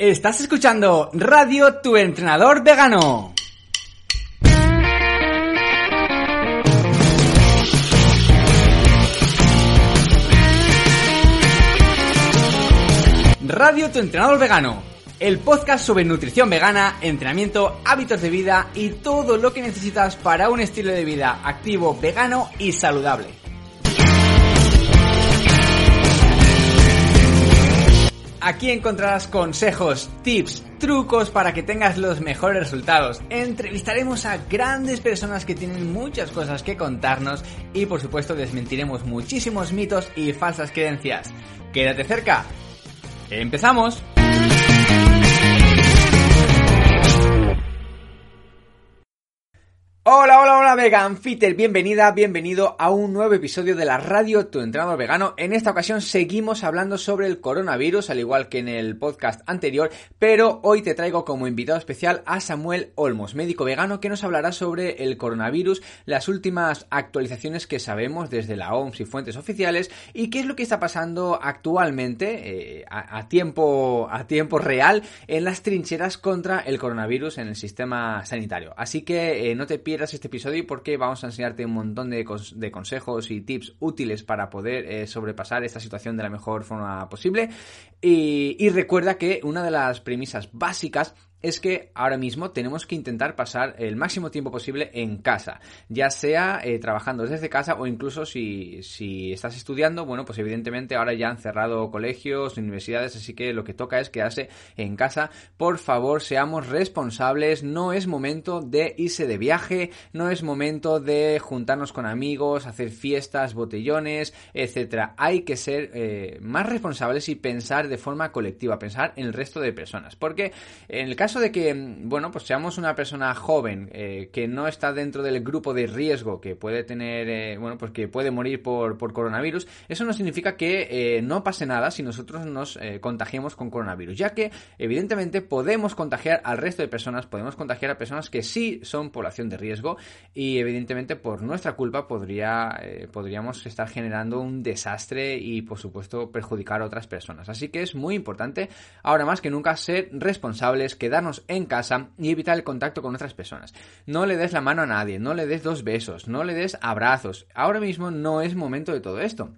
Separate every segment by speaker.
Speaker 1: Estás escuchando Radio Tu Entrenador Vegano. Radio Tu Entrenador Vegano, el podcast sobre nutrición vegana, entrenamiento, hábitos de vida y todo lo que necesitas para un estilo de vida activo, vegano y saludable. Aquí encontrarás consejos, tips, trucos para que tengas los mejores resultados. Entrevistaremos a grandes personas que tienen muchas cosas que contarnos y por supuesto desmentiremos muchísimos mitos y falsas creencias. Quédate cerca. ¡Empezamos! Hola, hola, hola, Vegan Fitter, bienvenida, bienvenido a un nuevo episodio de la radio Tu Entrenador Vegano. En esta ocasión seguimos hablando sobre el coronavirus, al igual que en el podcast anterior, pero hoy te traigo como invitado especial a Samuel Olmos, médico vegano, que nos hablará sobre el coronavirus, las últimas actualizaciones que sabemos desde la OMS y fuentes oficiales, y qué es lo que está pasando actualmente, eh, a, tiempo, a tiempo real, en las trincheras contra el coronavirus en el sistema sanitario. Así que eh, no te pierdas este episodio porque vamos a enseñarte un montón de, consejos y tips útiles para poder eh, sobrepasar esta situación de la mejor forma posible. y recuerda que una de las premisas básicas es que ahora mismo tenemos que intentar pasar el máximo tiempo posible en casa, ya sea eh, trabajando desde casa o incluso si, si, estás estudiando, bueno, pues evidentemente ahora ya han cerrado colegios, universidades, así que lo que toca es quedarse en casa. Por favor, seamos responsables, no es momento de irse de viaje, no es momento de juntarnos con amigos, hacer fiestas, botellones, etcétera. Hay que ser eh, más responsables y pensar de forma colectiva, pensar en el resto de personas, porque en el caso caso de que, bueno, pues seamos una persona joven eh, que no está dentro del grupo de riesgo que puede tener, eh, bueno, pues que puede morir por, por coronavirus, eso no significa que eh, no pase nada si nosotros nos contagiemos con coronavirus, ya que evidentemente podemos contagiar al resto de personas, podemos contagiar a personas que sí son población de riesgo y evidentemente por nuestra culpa podría, podríamos estar generando un desastre y por supuesto perjudicar a otras personas. Así que es muy importante ahora más que nunca ser responsables, quedar en casa y evitar el contacto con otras personas. No le des la mano a nadie, no le des dos besos, no le des abrazos. Ahora mismo no es momento de todo esto.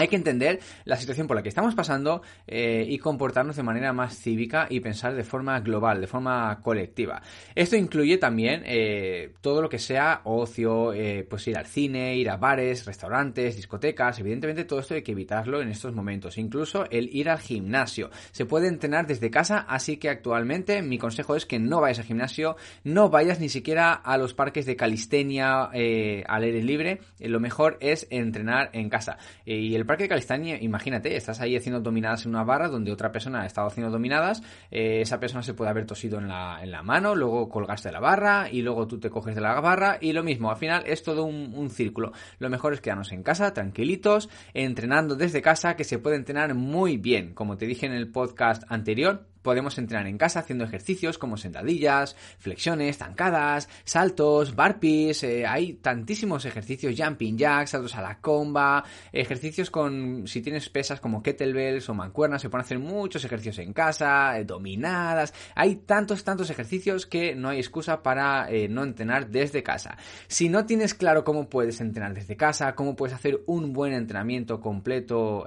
Speaker 1: Hay que entender la situación por la que estamos pasando eh, y comportarnos de manera más cívica y pensar de forma global, de forma colectiva. Esto incluye también eh, todo lo que sea ocio, eh, pues ir al cine, ir a bares, restaurantes, discotecas. Evidentemente todo esto hay que evitarlo en estos momentos. Incluso el ir al gimnasio. Se puede entrenar desde casa, así que actualmente mi consejo es que no vayas al gimnasio, no vayas ni siquiera a los parques de calistenia al aire libre. lo mejor es entrenar en casa. y el parque de calistenia, imagínate, estás ahí haciendo dominadas en una barra donde otra persona ha estado haciendo dominadas, eh, esa persona se puede haber tosido en la, en la mano, luego colgaste la barra y luego tú te coges de la barra y lo mismo, al final es todo un, un círculo. Lo mejor es quedarnos en casa, tranquilitos, entrenando desde casa, que se puede entrenar muy bien, como te dije en el podcast anterior Podemos entrenar en casa haciendo ejercicios como sentadillas, flexiones, zancadas, saltos, burpees, eh, hay tantísimos ejercicios, jumping jacks, saltos a la comba, ejercicios con, si tienes pesas como kettlebells o mancuernas, se pueden hacer muchos ejercicios en casa, eh, dominadas, hay tantos, tantos ejercicios que no hay excusa para eh, no entrenar desde casa. Si no tienes claro cómo puedes entrenar desde casa, cómo puedes hacer un buen entrenamiento completo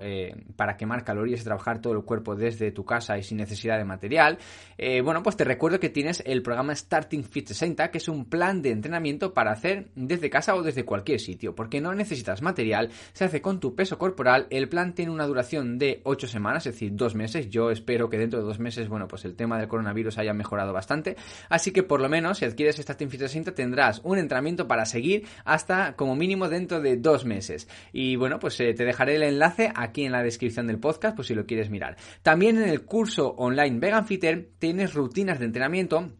Speaker 1: para quemar calorías y trabajar todo el cuerpo desde tu casa y sin necesidad de material, eh, bueno, pues te recuerdo que tienes el programa Starting Fit 60, que es un plan de entrenamiento para hacer desde casa o desde cualquier sitio, porque no necesitas material, se hace con tu peso corporal, el plan tiene una duración de 8 semanas, es decir, 2 meses, yo espero que dentro de 2 meses, bueno, pues el tema del coronavirus haya mejorado bastante, así que por lo menos si adquieres Starting Fit 60 tendrás un entrenamiento para seguir hasta como mínimo dentro de 2 meses. Y bueno, pues eh, te dejaré el enlace aquí en la descripción del podcast, pues si lo quieres mirar. También en el curso online en Vegan Fitter tienes rutinas de entrenamiento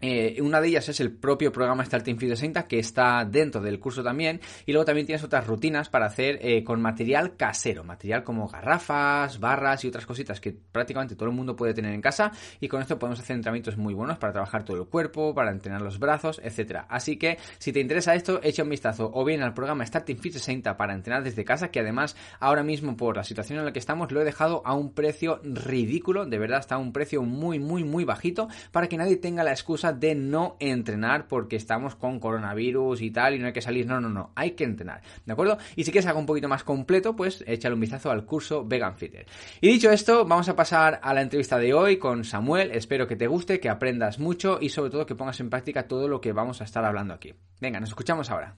Speaker 1: eh, una de ellas es el propio programa Starting Fit 60 que está dentro del curso también. Y luego también tienes otras rutinas para hacer eh, con material casero, material como garrafas, barras y otras cositas que prácticamente todo el mundo puede tener en casa. Y con esto podemos hacer entrenamientos muy buenos para trabajar todo el cuerpo, para entrenar los brazos, etcétera. Así que si te interesa esto, echa un vistazo o bien al programa Starting Fit 60 para entrenar desde casa que además ahora mismo por la situación en la que estamos lo he dejado a un precio ridículo, de verdad está a un precio muy muy muy bajito para que nadie tenga la excusa de no entrenar porque estamos con coronavirus y tal y no hay que salir. No, no, no, hay que entrenar, ¿de acuerdo? Y si quieres algo un poquito más completo, pues échale un vistazo al curso Vegan Fitter. Y dicho esto, vamos a pasar a la entrevista de hoy con Samuel. Espero que te guste, que aprendas mucho y sobre todo que pongas en práctica todo lo que vamos a estar hablando aquí. Venga, nos escuchamos ahora.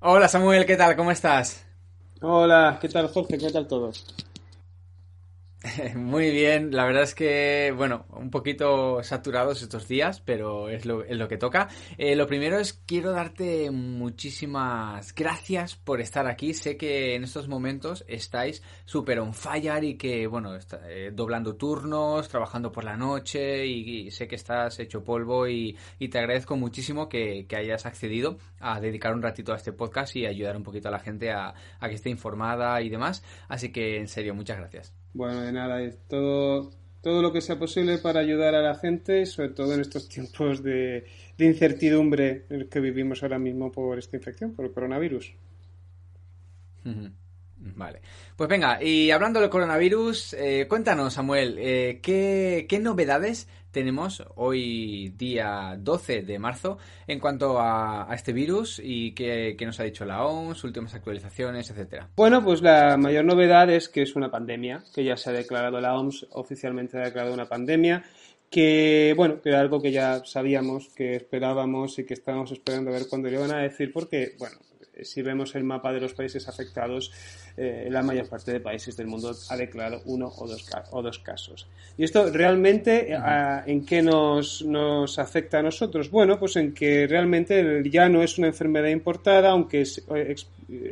Speaker 1: Hola Samuel, ¿qué tal? ¿Cómo estás?
Speaker 2: Hola, ¿qué tal Jorge? ¿Qué tal todos?
Speaker 1: Muy bien, la verdad es que, bueno, un poquito saturados estos días, pero es lo, es lo que toca. Eh, lo primero es, quiero darte muchísimas gracias por estar aquí. Sé que en estos momentos estáis súper on fire y que, bueno, eh, doblando turnos, trabajando por la noche y, sé que estás hecho polvo y, te agradezco muchísimo que, hayas accedido a dedicar un ratito a este podcast y ayudar un poquito a la gente a que esté informada y demás. Así que, en serio, muchas gracias.
Speaker 2: Bueno, de nada, todo, todo lo que sea posible para ayudar a la gente, sobre todo en estos tiempos de, incertidumbre en los que vivimos ahora mismo por esta infección, por el coronavirus.
Speaker 1: Vale. Pues venga, y hablando del coronavirus, eh, cuéntanos, Samuel, eh, ¿qué, ¿qué, novedades tenemos hoy día 12 de marzo en cuanto a, este virus y qué, nos ha dicho la OMS, últimas actualizaciones, etcétera?
Speaker 2: Bueno, pues la mayor novedad es que es una pandemia, que ya se ha declarado la OMS, oficialmente ha declarado una pandemia que bueno, que era algo que ya sabíamos, que esperábamos y que estábamos esperando a ver cuándo lo iban a decir, porque bueno, si vemos el mapa de los países afectados, eh, la mayor parte de países del mundo ha declarado uno o dos, o dos casos. ¿Y esto realmente en qué nos, nos afecta a nosotros? Bueno, pues en que realmente ya no es una enfermedad importada, aunque eh,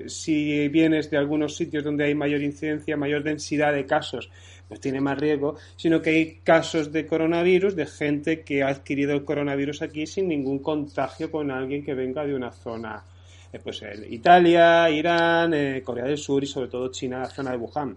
Speaker 2: si vienes de algunos sitios donde hay mayor incidencia, mayor densidad de casos, pues tiene más riesgo, sino que hay casos de coronavirus de gente que ha adquirido el coronavirus aquí sin ningún contagio con alguien que venga de una zona eh, pues Italia, Irán, eh, Corea del Sur y sobre todo China, la zona de Wuhan.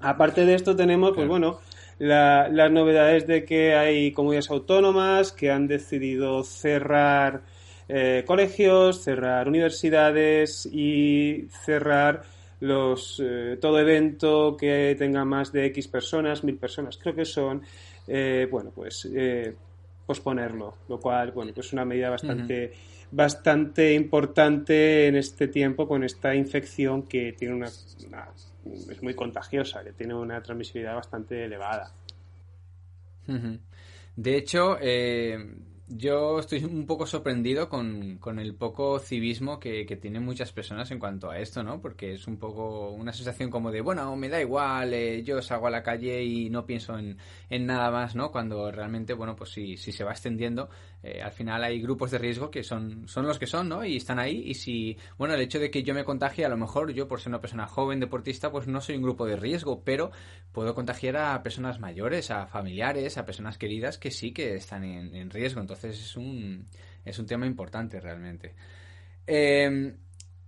Speaker 2: Aparte de esto tenemos, pues bueno, las novedades de que hay comunidades autónomas que han decidido cerrar eh, colegios, cerrar universidades y cerrar los todo evento que tenga más de X personas, mil personas, creo que son, bueno, pues posponerlo, lo cual, bueno, pues es una medida bastante bastante importante en este tiempo con esta infección que tiene una, es muy contagiosa, que tiene una transmisibilidad bastante elevada.
Speaker 1: De hecho, eh, yo estoy un poco sorprendido con, el poco civismo que, tienen muchas personas en cuanto a esto, ¿no? Porque es un poco una sensación como de, bueno, me da igual, eh, yo salgo a la calle y no pienso en, nada más, ¿no? Cuando realmente, bueno, pues si, si se va extendiendo, eh, al final hay grupos de riesgo que son, son los que son, ¿no? Y están ahí y si, bueno, el hecho de que yo me contagie, a lo mejor yo por ser una persona joven, deportista, pues no soy un grupo de riesgo, pero puedo contagiar a personas mayores, a familiares, a personas queridas que sí que están en, en riesgo. Entonces es un, es un tema importante realmente. Em,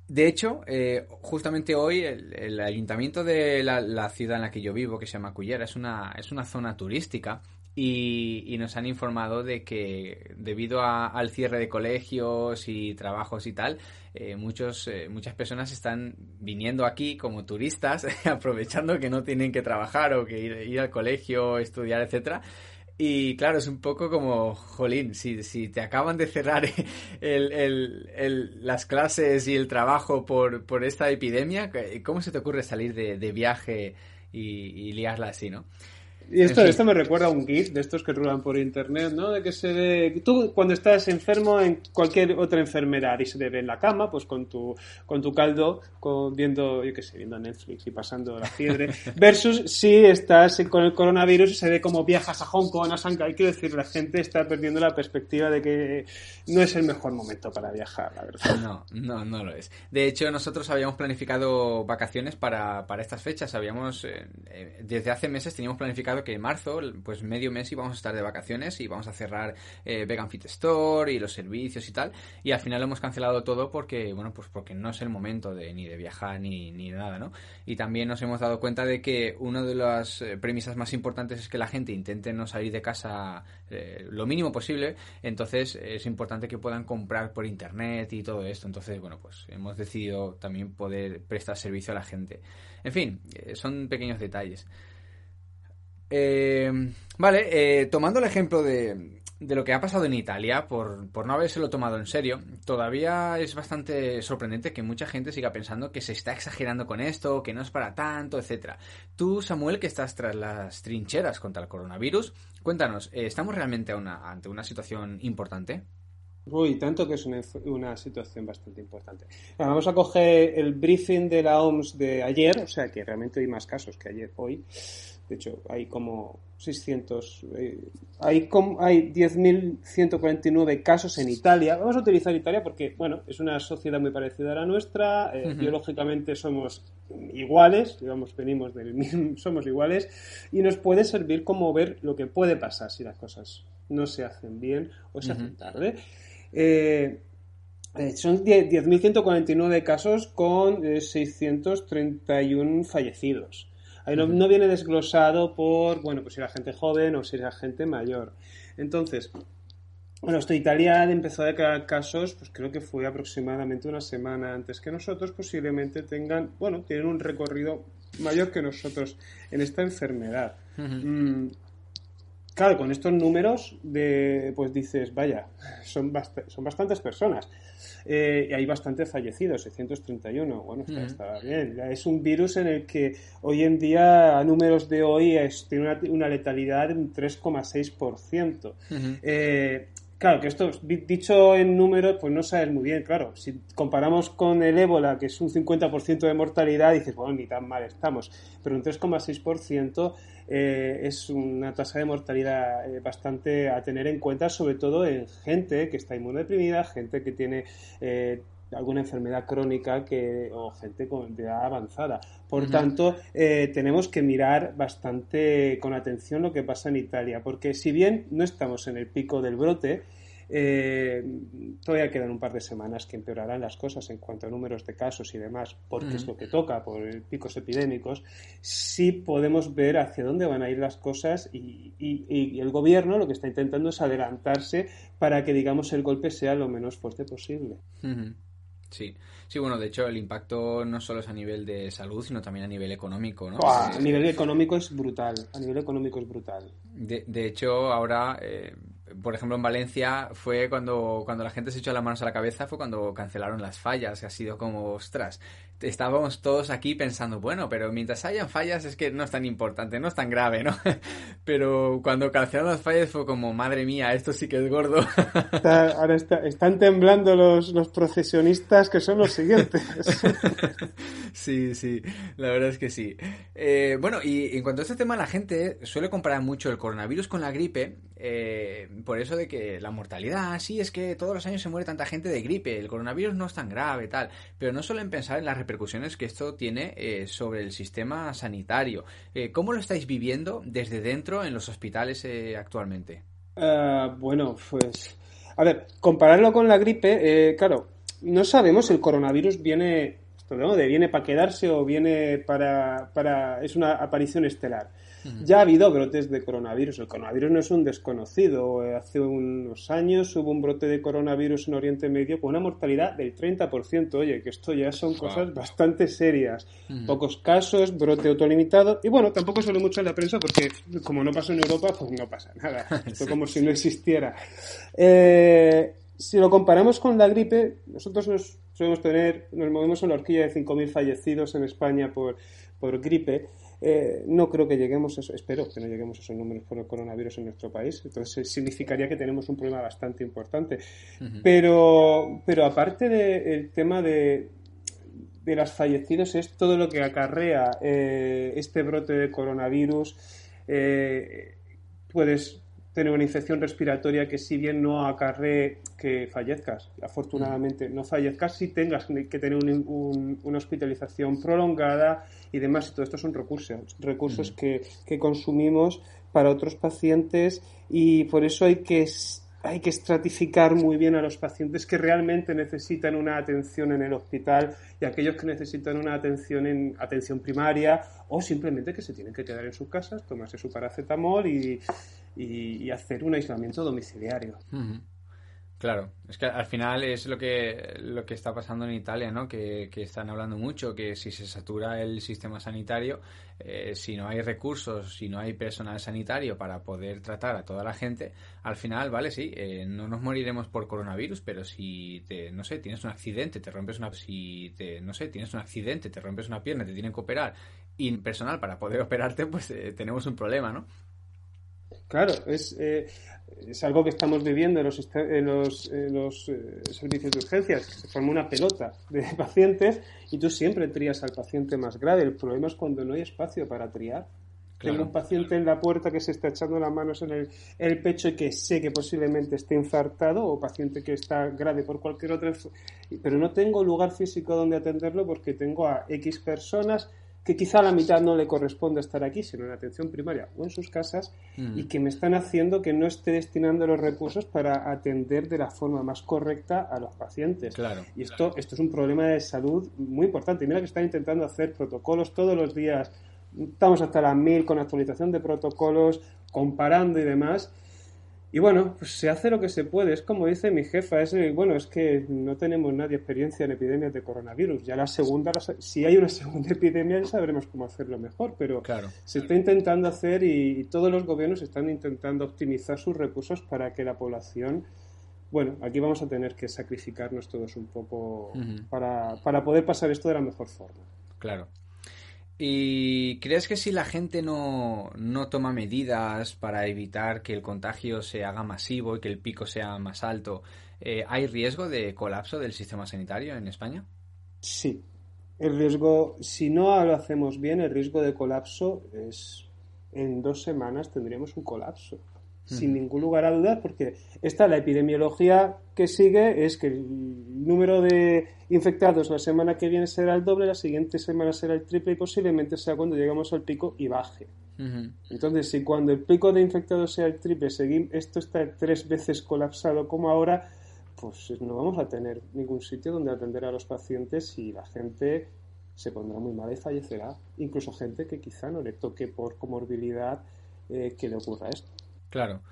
Speaker 1: de hecho, eh, justamente hoy el, ayuntamiento de la, ciudad en la que yo vivo, que se llama Cullera, es una, es una zona turística y, nos han informado de que debido al cierre de colegios y trabajos y tal, eh, muchos, eh, muchas personas están viniendo aquí como turistas, aprovechando que no tienen que trabajar o que ir, al colegio, estudiar, etcétera, y claro, es un poco como, jolín, si, si te acaban de cerrar el, el, las clases y el trabajo por, por, esta epidemia, ¿cómo se te ocurre salir de, viaje y, liarla así, no?
Speaker 2: Y esto, esto me recuerda a un GIF de estos que rulan por internet, ¿no? De que se ve. Tú, cuando estás enfermo en cualquier otra enfermedad y se te ve en la cama, pues con tu, con tu caldo, con, viendo, yo qué sé, viendo Netflix y pasando la fiebre, versus si estás con el coronavirus y se ve como viajas a Hong Kong, a Shanghai. Quiero decir, la gente está perdiendo la perspectiva de que no es el mejor momento para viajar, la verdad.
Speaker 1: No, no, no lo es. De hecho, nosotros habíamos planificado vacaciones para, para estas fechas. Habíamos, eh, eh, desde hace meses teníamos planificado que en marzo, pues medio mes íbamos a estar de vacaciones y vamos a cerrar eh, Vegan Fit Store y los servicios y tal. Y al final lo hemos cancelado todo porque, bueno, pues porque no es el momento de ni de viajar ni, ni nada, ¿no? Y también nos hemos dado cuenta de que una de las eh, premisas más importantes es que la gente intente no salir de casa eh, lo mínimo posible. Entonces es importante que puedan comprar por internet y todo esto. Entonces, bueno, pues hemos decidido también poder prestar servicio a la gente. En fin, son pequeños detalles. Eh, vale, eh, tomando el ejemplo de, de, lo que ha pasado en Italia, por, por no habérselo tomado en serio, todavía es bastante sorprendente que mucha gente siga pensando que se está exagerando con esto, que no es para tanto, etcétera. Tú, Samuel, que estás tras las trincheras contra el coronavirus, cuéntanos, eh, ¿estamos realmente ante una situación importante?
Speaker 2: Uy, tanto que es una, situación bastante importante. vamos a coger el briefing de la OMS de ayer, o sea que realmente hay más casos que ayer, hoy. De hecho, hay como 600, eh, hay, como, hay 10.149 casos en Italia. Vamos a utilizar Italia porque, bueno, es una sociedad muy parecida a la nuestra. Eh, biológicamente somos iguales, digamos, venimos del mismo, somos iguales. Y nos puede servir como ver lo que puede pasar si las cosas no se hacen bien o se hacen tarde. Eh, son 10.149 casos con 631 fallecidos. Ahí no, viene desglosado por, bueno, pues si era gente joven o si era gente mayor. Entonces, bueno, esto Italia empezó a declarar casos, pues creo que fue aproximadamente una semana antes que nosotros, posiblemente tengan, bueno, tienen un recorrido mayor que nosotros en esta enfermedad. Mm, claro, con estos números, de, pues dices, vaya, son, son bastantes personas. Eh, y hay bastantes fallecidos, 631. Bueno, está, bien. Es un virus en el que hoy en día, a números de hoy, tiene una, letalidad de un 3,6%. eh, Claro, que esto, dicho en números, pues no sabes muy bien, claro. Si comparamos con el ébola, que es un 50% de mortalidad, dices, bueno, ni tan mal estamos. Pero un 3,6% eh, es una tasa de mortalidad eh, bastante a tener en cuenta, sobre todo en gente que está inmunodeprimida, gente que tiene eh, alguna enfermedad crónica que, o gente con edad avanzada. Por tanto, tenemos que mirar bastante con atención lo que pasa en Italia, porque si bien no estamos en el pico del brote, eh, todavía quedan un par de semanas que empeorarán las cosas en cuanto a números de casos y demás, porque es lo que toca por picos epidémicos. Sí podemos ver hacia dónde van a ir las cosas y, el gobierno lo que está intentando es adelantarse para que, digamos, el golpe sea lo menos fuerte posible.
Speaker 1: Sí, sí, bueno, de hecho el impacto no solo es a nivel de salud, sino también a nivel económico, ¿no?
Speaker 2: a nivel económico es brutal, a nivel económico es brutal.
Speaker 1: De, de hecho, ahora eh, por ejemplo, en Valencia fue cuando, cuando la gente se echó las manos a la cabeza, fue cuando cancelaron las fallas. Ha sido como, ostras, estábamos todos aquí pensando, bueno, pero mientras hayan fallas es que no es tan importante, no es tan grave, ¿no? pero cuando cancelaron las fallas fue como, madre mía, esto sí que es gordo.
Speaker 2: ahora están temblando los, los procesionistas que son los siguientes.
Speaker 1: sí, sí, la verdad es que sí. Eh, bueno, y en cuanto a este tema, la gente suele comparar mucho el coronavirus con la gripe, eh, por eso de que la mortalidad, sí, es que todos los años se muere tanta gente de gripe, el coronavirus no es tan grave, tal, pero no suelen pensar en las repercusiones que esto tiene eh, sobre el sistema sanitario. Eh, ¿Cómo lo estáis viviendo desde dentro en los hospitales eh, actualmente?
Speaker 2: bueno, pues a ver, compararlo con la gripe, claro, no sabemos el coronavirus viene, viene para quedarse o viene para, para es una aparición estelar. Ya ha habido brotes de coronavirus. El coronavirus no es un desconocido. Hace unos años hubo un brote de coronavirus en Oriente Medio con una mortalidad del 30%. Oye, que esto ya son cosas bastante serias. Pocos casos, brote autolimitado. Y bueno, tampoco suele mucho en la prensa porque como no pasó en Europa, pues no pasa nada. Esto como si no existiera. Eh, si lo comparamos con la gripe, nosotros nos Solemos tener, nos movemos en la horquilla de 5.000 fallecidos en España por, por gripe. Eh, no creo que lleguemos a eso, espero que no lleguemos a esos números por el coronavirus en nuestro país. Entonces significaría que tenemos un problema bastante importante. pero, pero aparte del tema de, de los fallecidos es todo lo que acarrea eh, este brote de coronavirus. Eh, puedes tener una infección respiratoria que si bien no acarree que fallezcas, afortunadamente no fallezcas, si tengas que tener una hospitalización prolongada y demás, todo esto son recursos, recursos que, que consumimos para otros pacientes y por eso hay que hay que estratificar muy bien a los pacientes que realmente necesitan una atención en el hospital y aquellos que necesitan una atención en atención primaria o simplemente que se tienen que quedar en sus casas, tomarse su paracetamol y, y, hacer un aislamiento domiciliario.
Speaker 1: Claro, es que al final es lo que, lo que está pasando en Italia, ¿no? Que, están hablando mucho, que si se satura el sistema sanitario, eh, si no hay recursos, si no hay personal sanitario para poder tratar a toda la gente, al final, vale, sí, eh, no nos moriremos por coronavirus, pero si te, no sé, tienes un accidente, te rompes una, si te, no sé, tienes un accidente, te rompes una pierna, te tienen que operar, y personal para poder operarte, pues eh, tenemos un problema, ¿no?
Speaker 2: Claro, es, eh, es algo que estamos viviendo en los, en los, los eh, servicios de urgencias. Se forma una pelota de pacientes y tú siempre trías al paciente más grave. El problema es cuando no hay espacio para triar. Tengo un paciente en la puerta que se está echando las manos en el, el, pecho y que sé que posiblemente esté infartado o paciente que está grave por cualquier otra, pero no tengo lugar físico donde atenderlo porque tengo a X personas que quizá a la mitad no le corresponde estar aquí, sino en atención primaria o en sus casas, mm. y que me están haciendo que no esté destinando los recursos para atender de la forma más correcta a los pacientes.
Speaker 1: Claro,
Speaker 2: y esto, esto es un problema de salud muy importante. Mira que están intentando hacer protocolos todos los días. Estamos hasta las mil con actualización de protocolos, comparando y demás. Y bueno, pues se hace lo que se puede. Es como dice mi jefa, es eh, bueno, es que no tenemos nadie experiencia en epidemias de coronavirus. Ya la segunda, si hay una segunda epidemia, ya sabremos cómo hacerlo mejor. Pero se está intentando hacer y, todos los gobiernos están intentando optimizar sus recursos para que la población bueno, aquí vamos a tener que sacrificarnos todos un poco para, para poder pasar esto de la mejor forma.
Speaker 1: Claro. ¿Y crees que si la gente no, toma medidas para evitar que el contagio se haga masivo y que el pico sea más alto, eh, ¿hay riesgo de colapso del sistema sanitario en España?
Speaker 2: Sí. El riesgo, si no lo hacemos bien, el riesgo de colapso es en dos semanas tendríamos un colapso sin ningún lugar a dudas, porque esta la epidemiología que sigue es que el número de infectados la semana que viene será el doble, la siguiente semana será el triple y posiblemente sea cuando lleguemos al pico y baje. Entonces, si cuando el pico de infectados sea el triple, seguimos, esto está tres veces colapsado como ahora, pues no vamos a tener ningún sitio donde atender a los pacientes y la gente se pondrá muy mal y fallecerá. Incluso gente que quizá no le toque por comorbilidad eh, que le ocurra esto.
Speaker 1: Claro.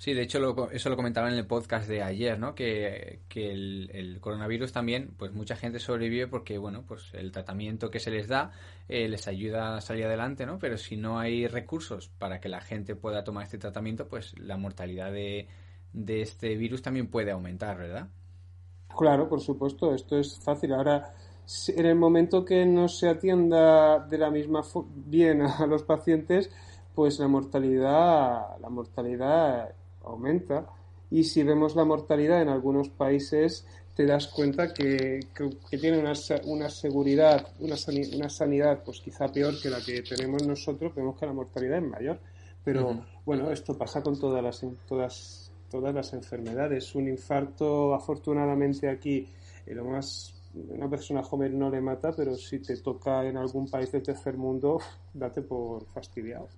Speaker 1: Sí, de hecho eso lo comentaba en el podcast de ayer, ¿no? Que, el, coronavirus también, pues mucha gente sobrevive porque, bueno, pues el tratamiento que se les da eh, les ayuda a salir adelante, ¿no? Pero si no hay recursos para que la gente pueda tomar este tratamiento, pues la mortalidad de, de este virus también puede aumentar, ¿verdad?
Speaker 2: Claro, por supuesto, esto es fácil. Ahora, en el momento que no se atienda de la misma bien a los pacientes, pues la mortalidad, la mortalidad aumenta. Y si vemos la mortalidad en algunos países, te das cuenta que, que, tiene una, una seguridad, una, una, sanidad, pues quizá peor que la que tenemos nosotros, vemos que la mortalidad es mayor. Pero bueno, esto pasa con todas las, todas, todas las enfermedades. Un infarto, afortunadamente aquí, eh, lo más una persona joven no le mata, pero si te toca en algún país del tercer mundo, date por fastidiado.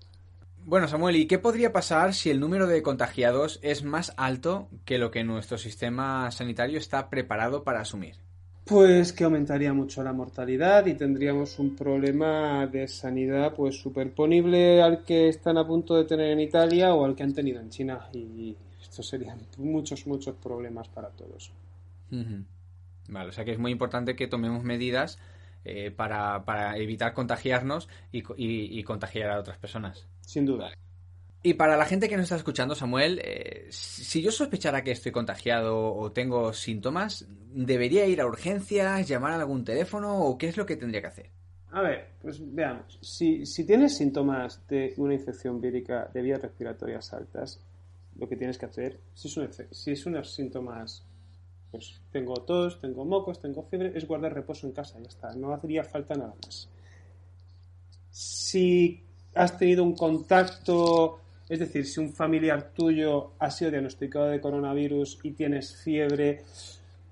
Speaker 1: Bueno, Samuel, ¿y qué podría pasar si el número de contagiados es más alto que lo que nuestro sistema sanitario está preparado para asumir?
Speaker 2: Pues que aumentaría mucho la mortalidad y tendríamos un problema de sanidad pues superponible al que están a punto de tener en Italia o al que han tenido en China y esto serían muchos muchos problemas para todos.
Speaker 1: Vale, o sea que es muy importante que tomemos medidas eh, para, para, evitar contagiarnos y, y contagiar a otras personas.
Speaker 2: Sin duda.
Speaker 1: Y para la gente que nos está escuchando, Samuel, eh, si yo sospechara que estoy contagiado o tengo síntomas, ¿debería ir a urgencias, llamar a algún teléfono o qué es lo que tendría que hacer?
Speaker 2: A ver, pues veamos. Si, si tienes síntomas de una infección vírica de vías respiratorias altas, lo que tienes que hacer, si es, un, si es unos síntomas, pues tengo tos, tengo mocos, tengo fiebre, es guardar reposo en casa, ya está. No haría falta nada más. Si has tenido un contacto es decir, si un familiar tuyo ha sido diagnosticado de coronavirus y tienes fiebre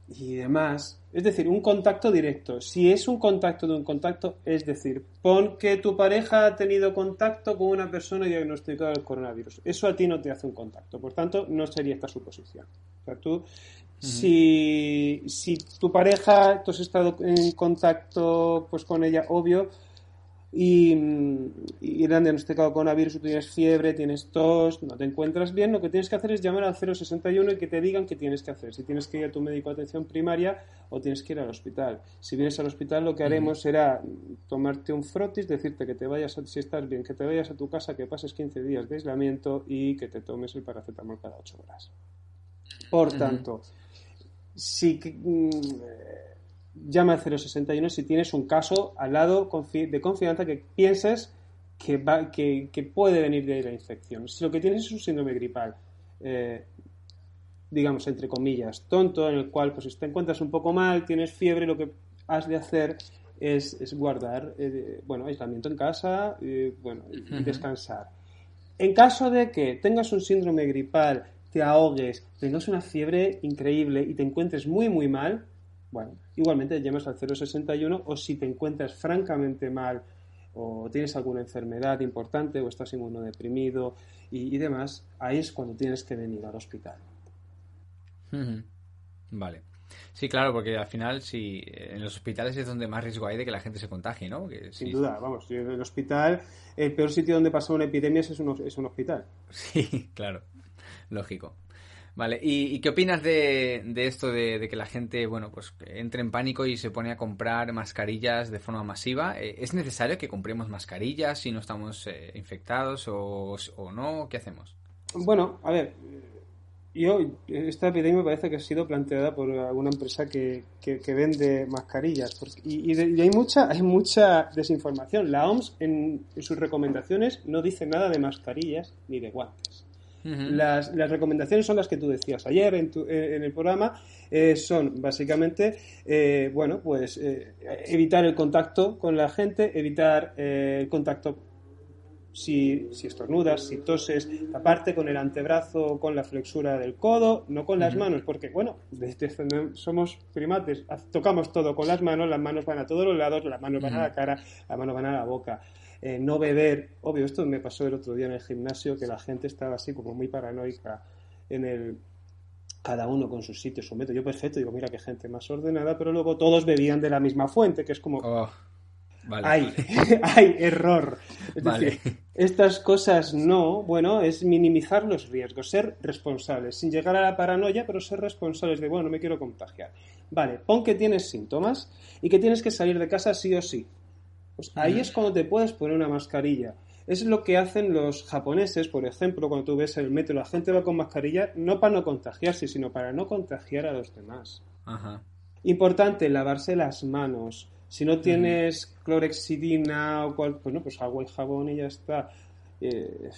Speaker 2: y demás, es decir, un contacto directo. Si es un contacto de un contacto, es decir, pon que tu pareja ha tenido contacto con una persona diagnosticada del coronavirus. Eso a ti no te hace un contacto. Por tanto, no sería esta suposición. O sea, tú, si, si tu pareja, tú has estado en contacto pues, con ella, obvio, y, y te han diagnosticado coronavirus, tú tienes fiebre, tienes tos, no te encuentras bien, lo que tienes que hacer es llamar al 061 y que te digan qué tienes que hacer. Si tienes que ir a tu médico de atención primaria o tienes que ir al hospital. Si vienes al hospital, lo que haremos será tomarte un frotis, decirte que te vayas, si estás bien, que te vayas a tu casa, que pases 15 días de aislamiento y que te tomes el paracetamol cada 8 horas. Por tanto, si llama al 061 si tienes un caso al lado de confianza que pienses que, va, que, puede venir de la infección. Si lo que tienes es un síndrome gripal, eh, digamos, entre comillas, tonto, en el cual pues si te encuentras un poco mal, tienes fiebre, lo que has de hacer es, guardar, eh, bueno, aislamiento en casa, bueno, y descansar. En caso de que tengas un síndrome gripal, te ahogues, tengas una fiebre increíble y te encuentres muy, muy mal, bueno, igualmente llamas al 061 o si te encuentras francamente mal o tienes alguna enfermedad importante o estás inmunodeprimido y, y demás, ahí es cuando tienes que venir al hospital.
Speaker 1: Vale. Sí, claro, porque al final, si en los hospitales es donde más riesgo hay de que la gente se contagie, ¿no?
Speaker 2: Sin duda, vamos, en el hospital, el peor sitio donde pasa una epidemia es un, es un hospital.
Speaker 1: Sí, claro, lógico. Vale, ¿y, qué opinas de, esto de, que la gente, bueno, pues entre en pánico y se pone a comprar mascarillas de forma masiva? Eh, ¿Es necesario que compremos mascarillas si no estamos eh, infectados o, no? ¿Qué hacemos?
Speaker 2: Bueno, a ver, yo, esta epidemia me parece que ha sido planteada por alguna empresa que, vende mascarillas. y, hay, mucha, hay mucha desinformación. La OMS en sus recomendaciones no dice nada de mascarillas ni de guantes las, recomendaciones son las que tú decías ayer en, eh, el programa, eh, son básicamente, eh, bueno, pues evitar el contacto con la gente, evitar el contacto si, si, estornudas, si toses, aparte con el antebrazo, con la flexura del codo, no con las manos, porque, bueno, desde somos primates, tocamos todo con las manos, las manos van a todos los lados, las manos van a la cara, las manos van a la boca. Eh, no beber. Obvio, esto me pasó el otro día en el gimnasio, que la gente estaba así como muy paranoica en el cada uno con su sitio, su método. Yo perfecto, digo, mira qué gente más ordenada, pero luego todos bebían de la misma fuente, que es como... Oh, hay, hay error. estas cosas no, bueno, es minimizar los riesgos, ser responsables, sin llegar a la paranoia, pero ser responsables de, bueno, no me quiero contagiar. Vale, pon que tienes síntomas y que tienes que salir de casa sí o sí. Pues ahí es cuando te puedes poner una mascarilla. Es lo que hacen los japoneses, por ejemplo, cuando tú ves el metro, la gente va con mascarilla no para no contagiarse, sino para no contagiar a los demás. Importante, lavarse las manos. Si no tienes clorexidina o cual, pues no, pues agua y jabón y ya está. Eh,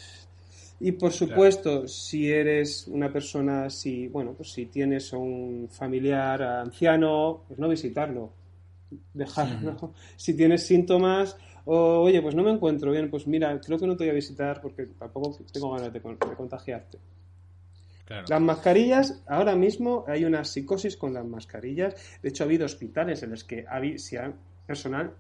Speaker 2: y por supuesto, si eres una persona, si, bueno, pues si tienes un familiar anciano, pues no visitarlo dejarlo. Si tienes síntomas, o oye, pues no me encuentro bien, pues mira, creo que no te voy a visitar porque tampoco tengo ganas de, contagiarte. Las mascarillas, ahora mismo hay una psicosis con las mascarillas. De hecho, ha habido hospitales en los que se han personal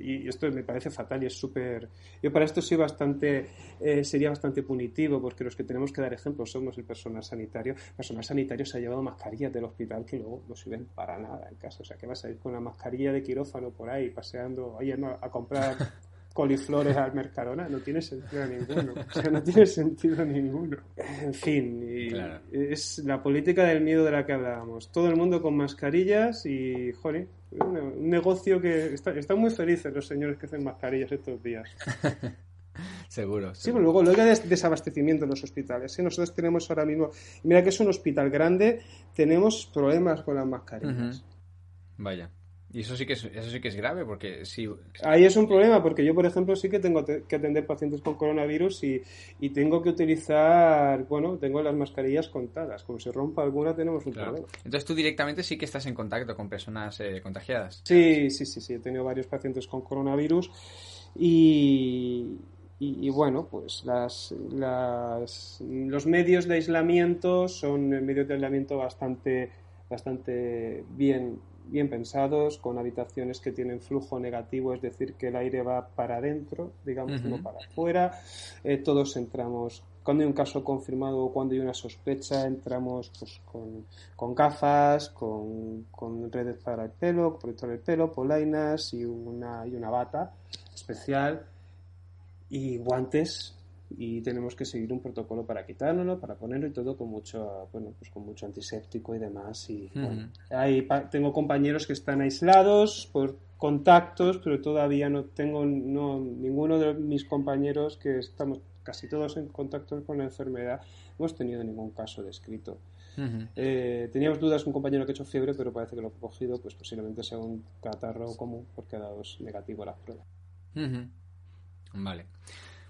Speaker 2: y esto me parece fatal y es súper... Yo para esto sí bastante, eh, sería bastante punitivo porque los que tenemos que dar ejemplo somos el personal sanitario. El personal sanitario se ha llevado mascarillas del hospital que luego no sirven para nada en casa. O sea, que vas a ir con la mascarilla de quirófano por ahí paseando, yendo a comprar coliflores al Mercadona, no tiene sentido ninguno. O sea, no tiene sentido ninguno. En fin, es la política del miedo de la que hablábamos. Todo el mundo con mascarillas y, joder, un negocio que está, están muy felices los señores que hacen mascarillas estos días.
Speaker 1: Seguro.
Speaker 2: Sí, pero luego, luego hay desabastecimiento en los hospitales. ¿eh? Nosotros tenemos ahora mismo, mira que es un hospital grande, tenemos problemas con las mascarillas.
Speaker 1: Vaya. Y eso sí que es, eso sí que es grave, porque si...
Speaker 2: Ahí es un problema, porque yo, por ejemplo, sí que tengo que atender pacientes con coronavirus y, y tengo que utilizar, bueno, tengo las mascarillas contadas. Como se rompa alguna, tenemos un problema.
Speaker 1: Entonces tú directamente sí que estás en contacto con personas eh, contagiadas.
Speaker 2: Sí, sí, sí, sí. He tenido varios pacientes con coronavirus y, y, bueno, pues las, las, los medios de aislamiento son medios de aislamiento bastante, bastante bien bien pensados, con habitaciones que tienen flujo negativo, es decir, que el aire va para adentro, digamos, no para afuera. Eh, todos entramos, cuando hay un caso confirmado o cuando hay una sospecha, entramos pues, con, con gafas, con, con, redes para el pelo, protector del pelo, polainas y una, y una bata especial y guantes y tenemos que seguir un protocolo para quitárnoslo, para ponerlo y todo con mucho, bueno, pues con mucho antiséptico y demás. Y hay, tengo compañeros que están aislados por contactos, pero todavía no tengo no, ninguno de mis compañeros que estamos casi todos en contacto con la enfermedad, hemos tenido ningún caso descrito. Eh, teníamos dudas, un compañero que ha hecho fiebre, pero parece que lo ha cogido, pues posiblemente sea un catarro común porque ha dado negativo a la prueba.
Speaker 1: Vale.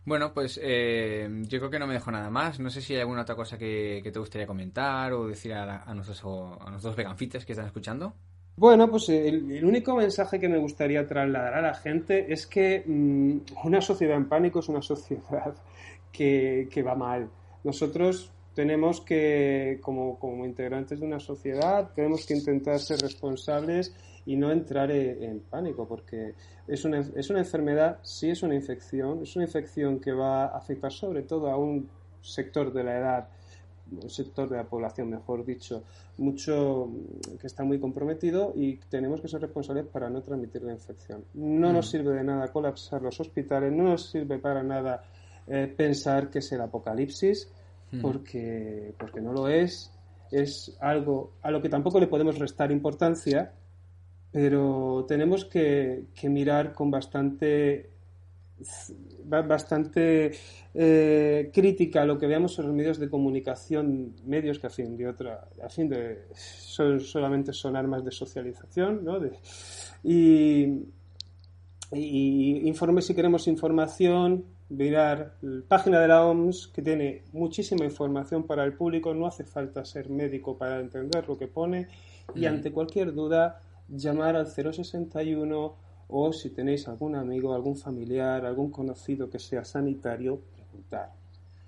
Speaker 1: Bueno, pues eh, yo creo que no me dejo nada más. No sé si hay alguna otra cosa que, te gustaría comentar o decir a, nuestros, a nuestros veganfites que están escuchando.
Speaker 2: Bueno, pues el, único mensaje que me gustaría trasladar a la gente es que mm, una sociedad en pánico es una sociedad que, que va mal. Nosotros tenemos que, como, como, integrantes de una sociedad, tenemos que intentar ser responsables y no entrar e, en, pánico, porque es una, es una enfermedad, sí es una infección, es una infección que va a afectar sobre todo a un sector de la edad, un sector de la población, mejor dicho, mucho que está muy comprometido y tenemos que ser responsables para no transmitir la infección. No nos mm. sirve de nada colapsar los hospitales, no nos sirve para nada eh, pensar que es el apocalipsis porque, porque no lo es. Es algo a lo que tampoco le podemos restar importancia, pero tenemos que, mirar con bastante bastante eh, crítica lo que veamos en los medios de comunicación, medios que a fin de otra, a fin de son, solamente son armas de socialización, ¿no? y, y informe si queremos información, mirar la página de la OMS que tiene muchísima información para el público, no hace falta ser médico para entender lo que pone y ante cualquier duda llamar al 061 o si tenéis algún amigo, algún familiar, algún conocido que sea sanitario, preguntar.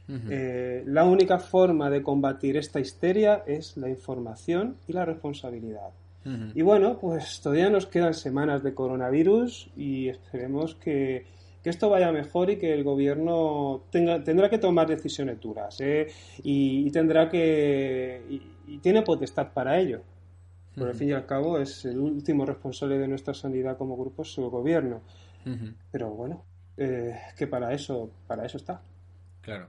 Speaker 2: Eh, la única forma de combatir esta histeria es la información y la responsabilidad. Y bueno, pues todavía nos quedan semanas de coronavirus y esperemos que que esto vaya mejor y que el gobierno tenga, tendrá que tomar decisiones duras ¿eh? y, tendrá que y, tiene potestad para ello. Por al fin y al cabo es el último responsable de nuestra sanidad como grupo su gobierno. Pero bueno, eh, que para eso para eso está.
Speaker 1: Claro.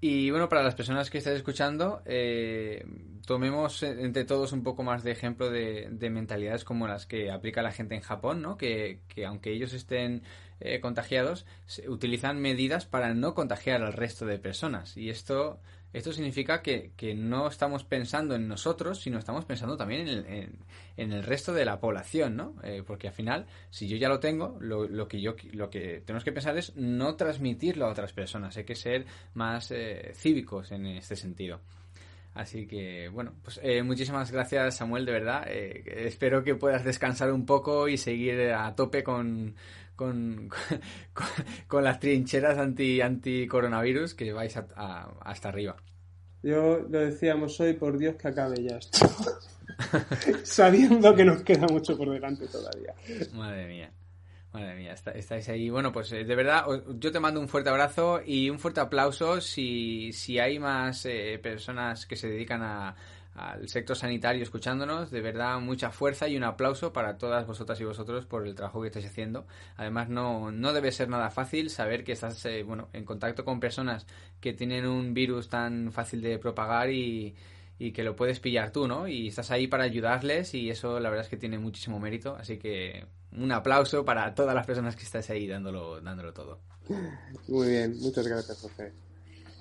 Speaker 1: Y bueno, para las personas que estáis escuchando, eh, tomemos entre todos un poco más de ejemplo de, mentalidades como las que aplica la gente en Japón, ¿no? Que, que aunque ellos estén eh, contagiados, utilizan medidas para no contagiar al resto de personas. Y esto esto significa que, no estamos pensando en nosotros, sino estamos pensando también en el, resto de la población, ¿no? Eh, porque al final, si yo ya lo tengo, lo, que yo, lo que tenemos que pensar es no transmitirlo a otras personas. Hay que ser más eh, cívicos en este sentido. Así que, bueno, pues eh, muchísimas gracias Samuel, de verdad. espero que puedas descansar un poco y seguir a tope con, con, con, las trincheras anti, anti coronavirus que vais hasta arriba.
Speaker 2: Yo lo decíamos hoy, por Dios que acabe ya esto. Sabiendo que nos queda mucho por delante todavía.
Speaker 1: Madre mía. Madre mía, estáis ahí. Bueno, pues eh, de verdad, yo te mando un fuerte abrazo y un fuerte aplauso si, si hay más eh, personas que se dedican a, al sector sanitario escuchándonos. De verdad, mucha fuerza y un aplauso para todas vosotras y vosotros por el trabajo que estáis haciendo. Además, no, no debe ser nada fácil saber que estás eh, bueno, en contacto con personas que tienen un virus tan fácil de propagar y, y que lo puedes pillar tú, ¿no? Y estás ahí para ayudarles y eso la verdad es que tiene muchísimo mérito, así que un aplauso para todas las personas que estáis ahí dándolo, dándolo todo.
Speaker 2: Muy bien, muchas gracias, José.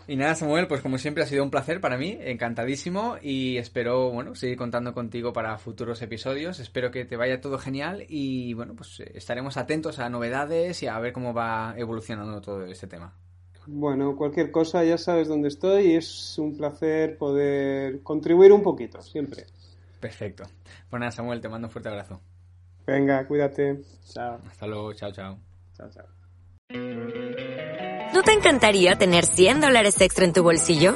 Speaker 1: Y nada, Samuel, pues como siempre ha sido un placer para mí, encantadísimo y espero, bueno, seguir contando contigo para futuros episodios. Espero que te vaya todo genial y, bueno, pues estaremos atentos a novedades y a ver cómo va evolucionando todo este tema.
Speaker 2: Bueno, cualquier cosa ya sabes dónde estoy y es un placer poder contribuir un poquito, siempre.
Speaker 1: Perfecto. Pues nada, Samuel, te mando un fuerte abrazo.
Speaker 2: Venga, cuídate. Chao.
Speaker 1: Hasta luego, chao, chao.
Speaker 2: Chao, chao.
Speaker 3: ¿No te encantaría tener 100 dólares extra en tu bolsillo?